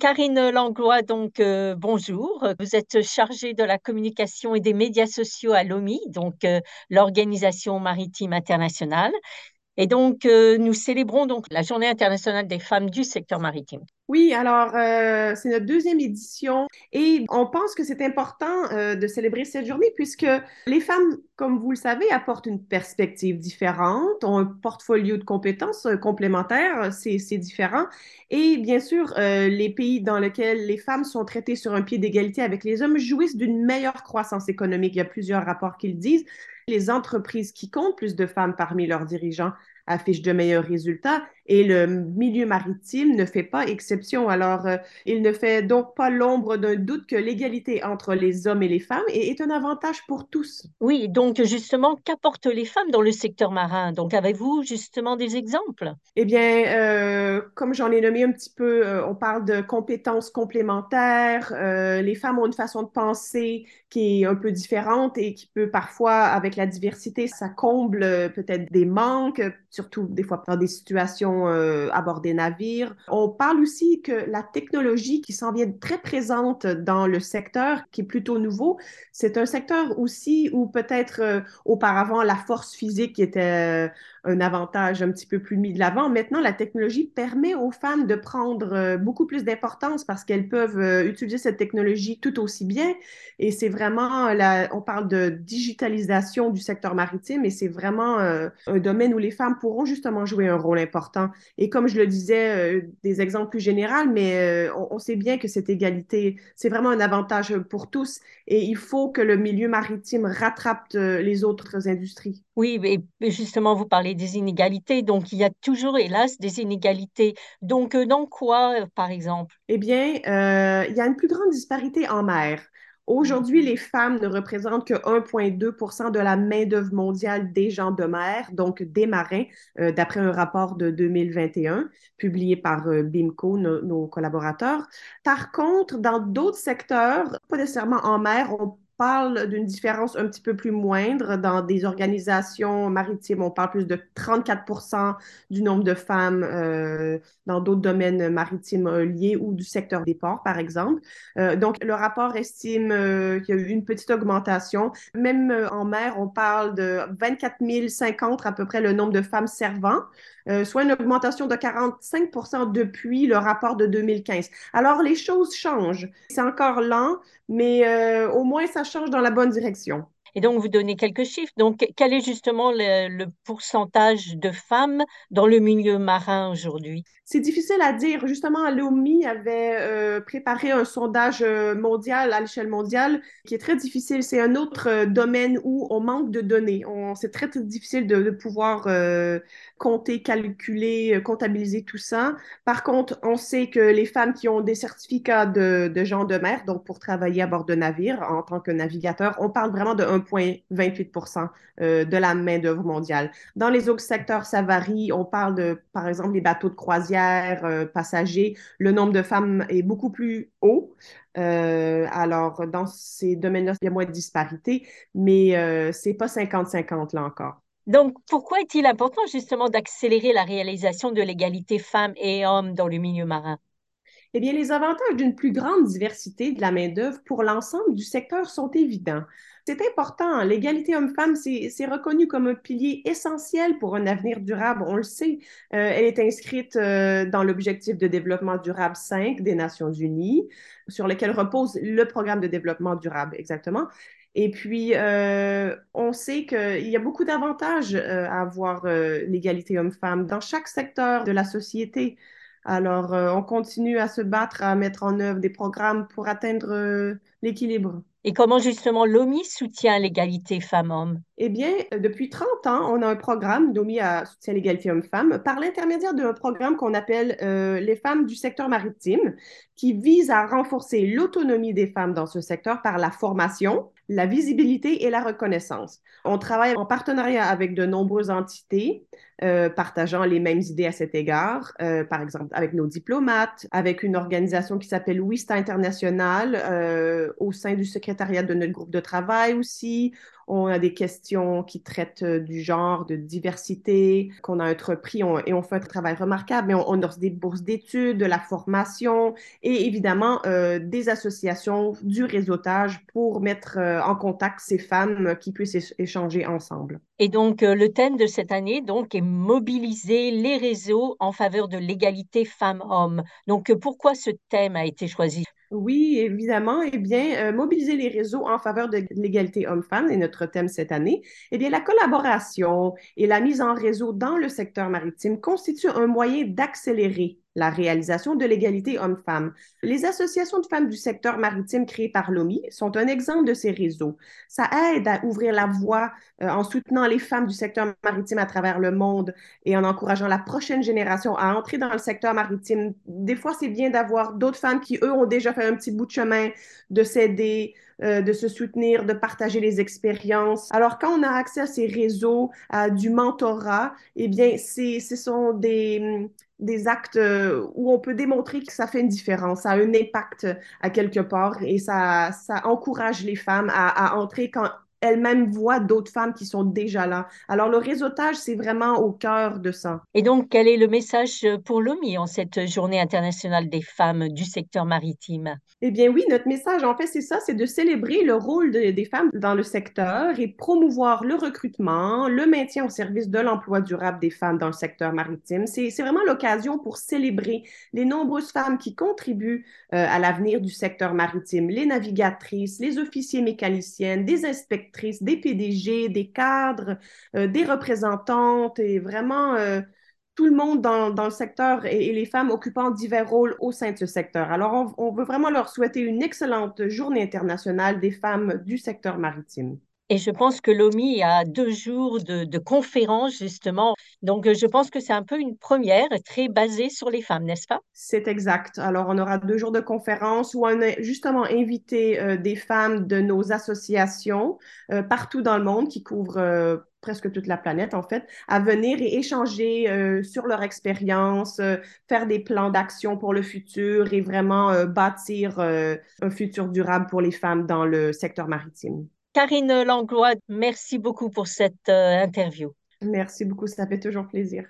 Karine Langlois, donc euh, bonjour. Vous êtes chargée de la communication et des médias sociaux à l'OMI, donc euh, l'Organisation maritime internationale. Et donc, euh, nous célébrons donc la Journée internationale des femmes du secteur maritime. Oui, alors euh, c'est notre deuxième édition et on pense que c'est important euh, de célébrer cette journée puisque les femmes, comme vous le savez, apportent une perspective différente, ont un portfolio de compétences complémentaires, c'est différent. Et bien sûr, les pays dans lesquels les femmes sont traitées sur un pied d'égalité avec les hommes jouissent d'une meilleure croissance économique. Il y a plusieurs rapports qui le disent. Les entreprises qui comptent plus de femmes parmi leurs dirigeants affichent de meilleurs résultats et le milieu maritime ne fait pas exception. Alors, euh, il ne fait donc pas l'ombre d'un doute que l'égalité entre les hommes et les femmes est, est, un avantage pour tous. Oui, donc justement, qu'apportent les femmes dans le secteur marin? Donc, avez-vous justement des exemples? Eh bien, euh, comme j'en ai nommé un petit peu, euh, on parle de compétences complémentaires. Les femmes ont une façon de penser qui est un peu différente et qui peut parfois, avec la diversité, ça comble peut-être des manques, surtout des fois dans des situations euh, à bord des navires. On parle aussi que la technologie qui s'en vient très présente dans le secteur, qui est plutôt nouveau, c'est un secteur aussi où peut-être euh, auparavant la force physique était euh, un avantage un petit peu plus mis de l'avant. Maintenant, la technologie permet aux femmes de prendre beaucoup plus d'importance parce qu'elles peuvent utiliser cette technologie tout aussi bien. Et c'est vraiment, la, on parle de digitalisation du secteur maritime et c'est vraiment un domaine où les femmes pourront justement jouer un rôle important et comme je le disais, euh, des exemples plus généraux, mais euh, on, sait bien que cette égalité, c'est vraiment un avantage pour tous et il faut que le milieu maritime rattrape euh, les autres industries. Oui, et justement, vous parlez des inégalités. Donc, il y a toujours, hélas, des inégalités. Donc, dans quoi, par exemple? Eh bien, il y a une plus grande disparité en mer. Aujourd'hui, les femmes ne représentent que 1,2% de la main-d'œuvre mondiale des gens de mer, donc des marins, euh, d'après un rapport de 2021 publié par euh, BIMCO, nos collaborateurs. Par contre, dans d'autres secteurs, pas nécessairement en mer, on parle d'une différence un petit peu plus moindre. Dans des organisations maritimes, on parle plus de 34% du nombre de femmes euh, dans d'autres domaines maritimes liés ou du secteur des ports, par exemple. Euh, donc, le rapport estime euh, qu'il y a eu une petite augmentation. Même en mer, on parle de 24 050 à peu près le nombre de femmes servant, soit une augmentation de 45% depuis le rapport de 2015. Alors, les choses changent. C'est encore lent, mais au moins, ça change dans la bonne direction. Et donc, vous donnez quelques chiffres. Donc, quel est justement le, pourcentage de femmes dans le milieu marin aujourd'hui? C'est difficile à dire. Justement, l'OMI avait euh, préparé un sondage euh, mondial à l'échelle mondiale qui est très difficile. C'est un autre euh, domaine où on manque de données. C'est très, très difficile de, pouvoir compter, calculer, comptabiliser tout ça. Par contre, on sait que les femmes qui ont des certificats de, de gens de mer, donc pour travailler à bord de navire en tant que navigateur, on parle vraiment de 1,28 euh, de la main-d'œuvre mondiale. Dans les autres secteurs, ça varie. On parle de, par exemple, les bateaux de croisière, euh, passagers. Le nombre de femmes est beaucoup plus haut. Euh, alors, dans ces domaines-là, il y a moins de disparité, mais c'est pas 50-50 là encore. Donc, pourquoi est-il important justement d'accélérer la réalisation de l'égalité femmes et hommes dans le milieu marin? Eh bien, les avantages d'une plus grande diversité de la main-d'œuvre pour l'ensemble du secteur sont évidents. C'est important. L'égalité homme-femme, c'est reconnu comme un pilier essentiel pour un avenir durable. On le sait. Euh, elle est inscrite euh, dans l'objectif de développement durable 5 des Nations Unies, sur lequel repose le programme de développement durable, exactement. Et puis, euh, on sait qu'il y a beaucoup d'avantages à avoir l'égalité homme-femme dans chaque secteur de la société. Alors, on continue à se battre, à mettre en œuvre des programmes pour atteindre l'équilibre. Et comment justement l'OMI soutient l'égalité femmes-hommes? Eh bien, euh, depuis 30 ans, on a un programme d'OMI à soutien l'égalité hommes-femmes par l'intermédiaire d'un programme qu'on appelle euh, les femmes du secteur maritime, qui vise à renforcer l'autonomie des femmes dans ce secteur par la formation, la visibilité et la reconnaissance. On travaille en partenariat avec de nombreuses entités euh, partageant les mêmes idées à cet égard, euh, par exemple avec nos diplomates, avec une organisation qui s'appelle WISTA International euh, au sein du secrétariat de notre groupe de travail aussi. On a des questions qui traitent euh, du genre, de diversité, qu'on a entrepris et on fait un travail remarquable, mais on, on offre des bourses d'études, de la formation et évidemment euh, des associations, du réseautage pour mettre euh, en contact ces femmes qui puissent échanger ensemble. Et donc, le thème de cette année donc, est mobiliser les réseaux en faveur de l'égalité femmes-hommes. Donc, pourquoi ce thème a été choisi? Oui, évidemment. Eh bien, euh, mobiliser les réseaux en faveur de l'égalité homme-femme est notre thème cette année. Eh bien, la collaboration et la mise en réseau dans le secteur maritime constituent un moyen d'accélérer la réalisation de l'égalité homme-femme. Les associations de femmes du secteur maritime créées par l'OMI sont un exemple de ces réseaux. Ça aide à ouvrir la voie euh, en soutenant les femmes du secteur maritime à travers le monde et en encourageant la prochaine génération à entrer dans le secteur maritime. Des fois, c'est bien d'avoir d'autres femmes qui, eux, ont déjà fait un petit bout de chemin, de s'aider, euh, de se soutenir, de partager les expériences. Alors, quand on a accès à ces réseaux, à du mentorat, eh bien, ce sont des, des actes euh, où on peut démontrer que ça fait une différence, ça a un impact à quelque part et ça, ça encourage les femmes à, à entrer quand elles-mêmes voient d'autres femmes qui sont déjà là. Alors, le réseautage, c'est vraiment au cœur de ça. Et donc, quel est le message pour l'OMI en cette journée internationale des femmes du secteur maritime? Eh bien, oui, notre message, en fait, c'est ça, c'est de célébrer le rôle des femmes dans le secteur et promouvoir le recrutement, le maintien au service de l'emploi durable des femmes dans le secteur maritime. C'est vraiment l'occasion pour célébrer les nombreuses femmes qui contribuent euh, à l'avenir du secteur maritime, les navigatrices, les officiers mécaniciennes, des inspecteurs des PDG, des cadres, euh, des représentantes et vraiment euh, tout le monde dans, le secteur et, les femmes occupant divers rôles au sein de ce secteur. Alors, on veut vraiment leur souhaiter une excellente journée internationale des femmes du secteur maritime. Et je pense que l'OMI a deux jours de, conférences, justement. Donc, je pense que c'est un peu une première très basée sur les femmes, n'est-ce pas? C'est exact. Alors, on aura deux jours de conférences où on a justement invité euh, des femmes de nos associations euh, partout dans le monde qui couvrent euh, presque toute la planète, en fait, à venir et échanger sur leur expérience, faire des plans d'action pour le futur et vraiment bâtir un futur durable pour les femmes dans le secteur maritime. Karine Langlois, merci beaucoup pour cette euh, interview. Merci beaucoup, ça fait toujours plaisir.